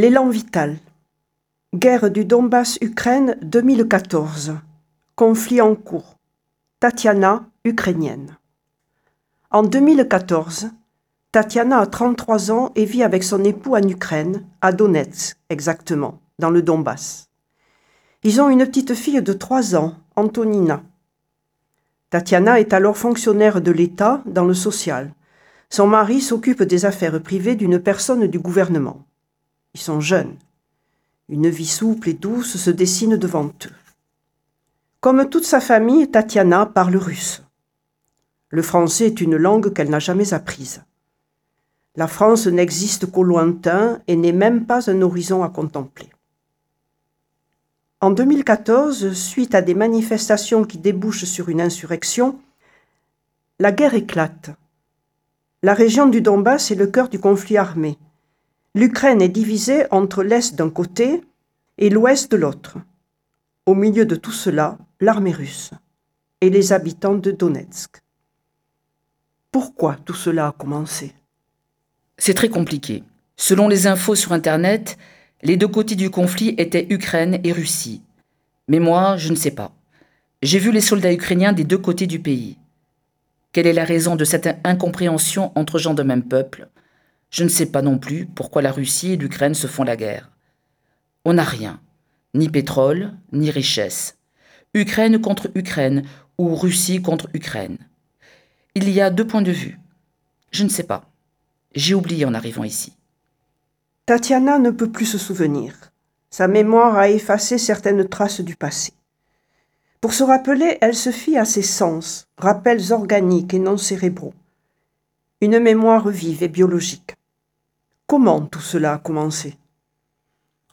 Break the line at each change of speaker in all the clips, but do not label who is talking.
L'élan vital. Guerre du Donbass-Ukraine 2014. Conflit en cours. Tatiana, ukrainienne. En 2014, Tatiana a 33 ans et vit avec son époux en Ukraine, à Donetsk exactement, dans le Donbass. Ils ont une petite fille de 3 ans, Antonina. Tatiana est alors fonctionnaire de l'État dans le social. Son mari s'occupe des affaires privées d'une personne du gouvernement. Ils sont jeunes. Une vie souple et douce se dessine devant eux. Comme toute sa famille, Tatiana parle russe. Le français est une langue qu'elle n'a jamais apprise. La France n'existe qu'au lointain et n'est même pas un horizon à contempler. En 2014, suite à des manifestations qui débouchent sur une insurrection, la guerre éclate. La région du Donbass est le cœur du conflit armé. L'Ukraine est divisée entre l'Est d'un côté et l'Ouest de l'autre. Au milieu de tout cela, l'armée russe et les habitants de Donetsk. Pourquoi tout cela a commencé?
C'est très compliqué. Selon les infos sur Internet, les deux côtés du conflit étaient Ukraine et Russie. Mais moi, je ne sais pas. J'ai vu les soldats ukrainiens des deux côtés du pays. Quelle est la raison de cette incompréhension entre gens de même peuple? Je ne sais pas non plus pourquoi la Russie et l'Ukraine se font la guerre. On n'a rien, ni pétrole, ni richesse. Ukraine contre Ukraine ou Russie contre Ukraine. Il y a deux points de vue. Je ne sais pas. J'ai oublié en arrivant ici.
Tatiana ne peut plus se souvenir. Sa mémoire a effacé certaines traces du passé. Pour se rappeler, elle se fie à ses sens, rappels organiques et non cérébraux. Une mémoire vive et biologique. Comment tout cela a commencé?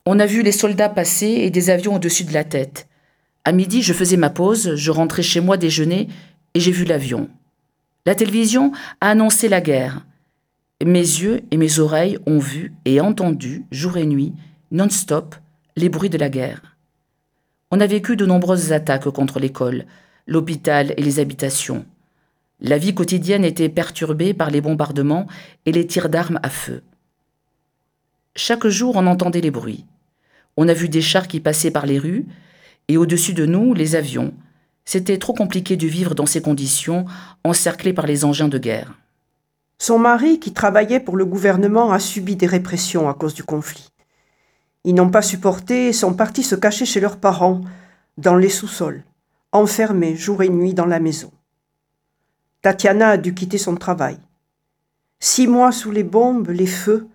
On a vu les soldats passer et des avions au-dessus de la tête. À midi, je faisais ma pause, je rentrais chez moi déjeuner et j'ai vu l'avion. La télévision a annoncé la guerre. Mes yeux et mes oreilles ont vu et entendu, jour et nuit, non-stop, les bruits de la guerre. On a vécu de nombreuses attaques contre l'école, l'hôpital et les habitations. La vie quotidienne était perturbée par les bombardements et les tirs d'armes à feu. Chaque jour, on entendait les bruits. On a vu des chars qui passaient par les rues, et au-dessus de nous, les avions. C'était trop compliqué de vivre dans ces conditions, encerclés par les engins de guerre.
Son mari, qui travaillait pour le gouvernement, a subi des répressions à cause du conflit. Ils n'ont pas supporté et sont partis se cacher chez leurs parents, dans les sous-sols, enfermés jour et nuit dans la maison. Tatiana a dû quitter son travail. Six mois sous les bombes, les feux,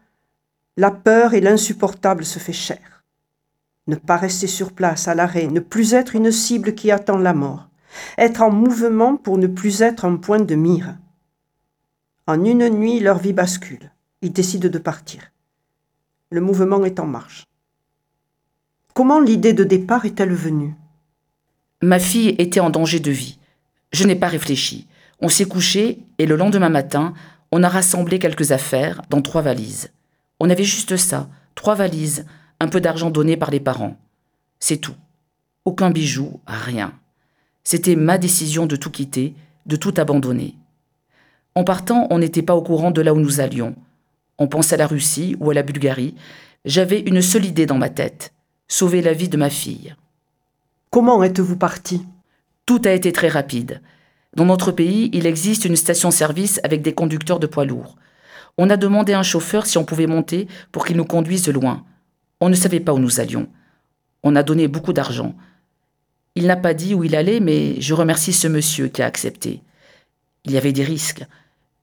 la peur et l'insupportable se fait cher. Ne pas rester sur place, à l'arrêt, ne plus être une cible qui attend la mort, être en mouvement pour ne plus être un point de mire. En une nuit, leur vie bascule. Ils décident de partir. Le mouvement est en marche. Comment l'idée de départ est-elle venue?
Ma fille était en danger de vie. Je n'ai pas réfléchi. On s'est couché et le lendemain matin, on a rassemblé quelques affaires dans trois valises. On avait juste ça, trois valises, un peu d'argent donné par les parents. C'est tout. Aucun bijou, rien. C'était ma décision de tout quitter, de tout abandonner. En partant, on n'était pas au courant de là où nous allions. On pensait à la Russie ou à la Bulgarie. J'avais une seule idée dans ma tête sauver la vie de ma fille.
Comment êtes-vous parti?
Tout a été très rapide. Dans notre pays, il existe une station-service avec des conducteurs de poids lourds. On a demandé à un chauffeur si on pouvait monter pour qu'il nous conduise de loin. On ne savait pas où nous allions. On a donné beaucoup d'argent. Il n'a pas dit où il allait, mais je remercie ce monsieur qui a accepté. Il y avait des risques.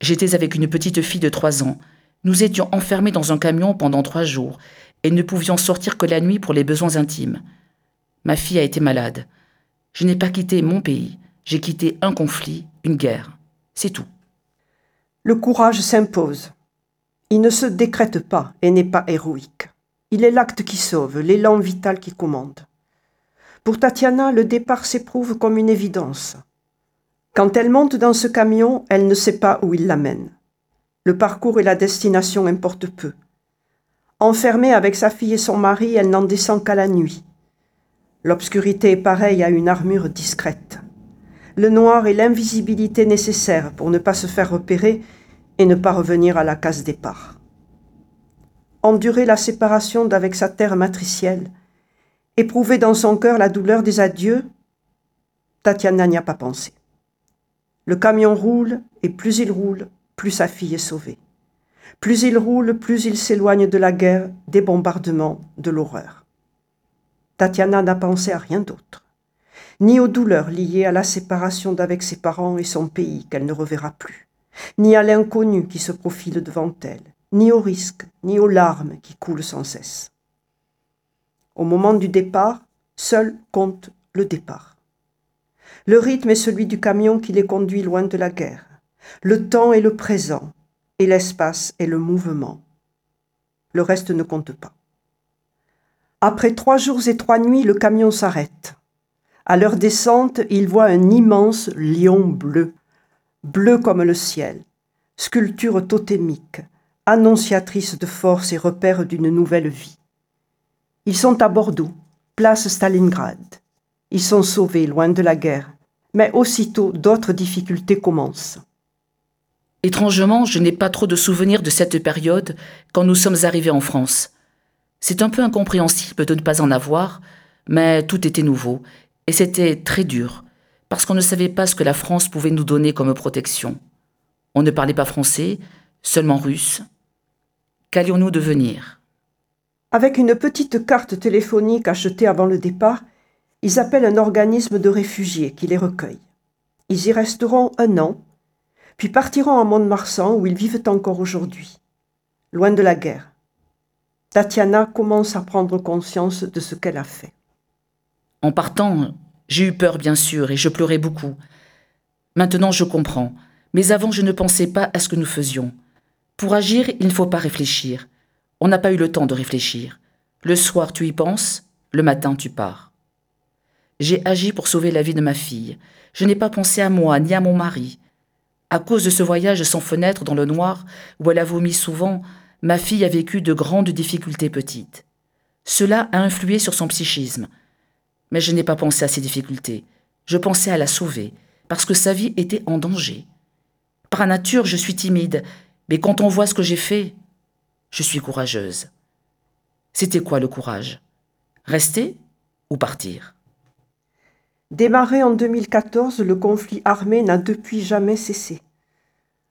J'étais avec une petite fille de trois ans. Nous étions enfermés dans un camion pendant trois jours et ne pouvions sortir que la nuit pour les besoins intimes. Ma fille a été malade. Je n'ai pas quitté mon pays, j'ai quitté un conflit, une guerre. C'est tout.
Le courage s'impose. Il ne se décrète pas et n'est pas héroïque. Il est l'acte qui sauve, l'élan vital qui commande. Pour Tatiana, le départ s'éprouve comme une évidence. Quand elle monte dans ce camion, elle ne sait pas où il l'amène. Le parcours et la destination importent peu. Enfermée avec sa fille et son mari, elle n'en descend qu'à la nuit. L'obscurité est pareille à une armure discrète. Le noir est l'invisibilité nécessaire pour ne pas se faire repérer et ne pas revenir à la case départ. endurer la séparation d'avec sa terre matricielle, éprouver dans son cœur la douleur des adieux, Tatiana n'y a pas pensé. Le camion roule, et plus il roule, plus sa fille est sauvée. Plus il roule, plus il s'éloigne de la guerre, des bombardements, de l'horreur. Tatiana n'a pensé à rien d'autre, ni aux douleurs liées à la séparation d'avec ses parents et son pays qu'elle ne reverra plus, ni à l'inconnu qui se profile devant elle, ni aux risques, ni aux larmes qui coulent sans cesse. Au moment du départ, seul compte le départ. Le rythme est celui du camion qui les conduit loin de la guerre. Le temps est le présent et l'espace est le mouvement. Le reste ne compte pas. Après trois jours et trois nuits, le camion s'arrête. À leur descente, ils voient un immense lion bleu, bleu comme le ciel, sculpture totémique, annonciatrice de force et repère d'une nouvelle vie. Ils sont à Bordeaux, place Stalingrad. Ils sont sauvés loin de la guerre, mais aussitôt d'autres difficultés commencent.
Étrangement, je n'ai pas trop de souvenirs de cette période quand nous sommes arrivés en France. C'est un peu incompréhensible de ne pas en avoir, mais tout était nouveau, et c'était très dur, parce qu'on ne savait pas ce que la France pouvait nous donner comme protection. On ne parlait pas français, seulement russe. Qu'allions-nous devenir?
Avec une petite carte téléphonique achetée avant le départ, ils appellent un organisme de réfugiés qui les recueille. Ils y resteront un an, puis partiront à Mont-de-Marsan où ils vivent encore aujourd'hui, loin de la guerre. Tatiana commence à prendre conscience de ce qu'elle a fait.
En partant, j'ai eu peur, bien sûr, et je pleurais beaucoup. Maintenant, je comprends, mais avant, je ne pensais pas à ce que nous faisions. Pour agir, il ne faut pas réfléchir. On n'a pas eu le temps de réfléchir. Le soir, tu y penses, le matin, tu pars. J'ai agi pour sauver la vie de ma fille. Je n'ai pas pensé à moi ni à mon mari. À cause de ce voyage sans fenêtre dans le noir, où elle a vomi souvent, ma fille a vécu de grandes difficultés petites. Cela a influé sur son psychisme. Mais je n'ai pas pensé à ces difficultés. Je pensais à la sauver, parce que sa vie était en danger. Par nature, je suis timide, mais quand on voit ce que j'ai fait, je suis courageuse. C'était quoi le courage? Rester ou partir?
Démarré en 2014, le conflit armé n'a depuis jamais cessé.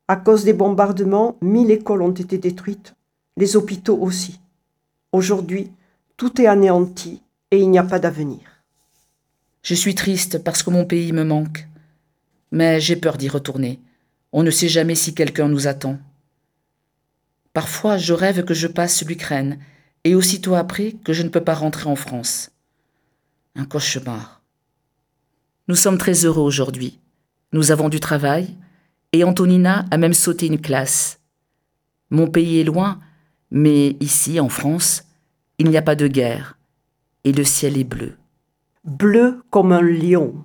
À cause des bombardements, mille écoles ont été détruites, les hôpitaux aussi. Aujourd'hui, tout est anéanti et il n'y a pas d'avenir.
Je suis triste parce que mon pays me manque, mais j'ai peur d'y retourner. On ne sait jamais si quelqu'un nous attend. Parfois, je rêve que je passe l'Ukraine et aussitôt après que je ne peux pas rentrer en France. Un cauchemar. Nous sommes très heureux aujourd'hui. Nous avons du travail et Antonina a même sauté une classe. Mon pays est loin, mais ici, en France, il n'y a pas de guerre et le ciel est bleu.
Bleu comme un lion.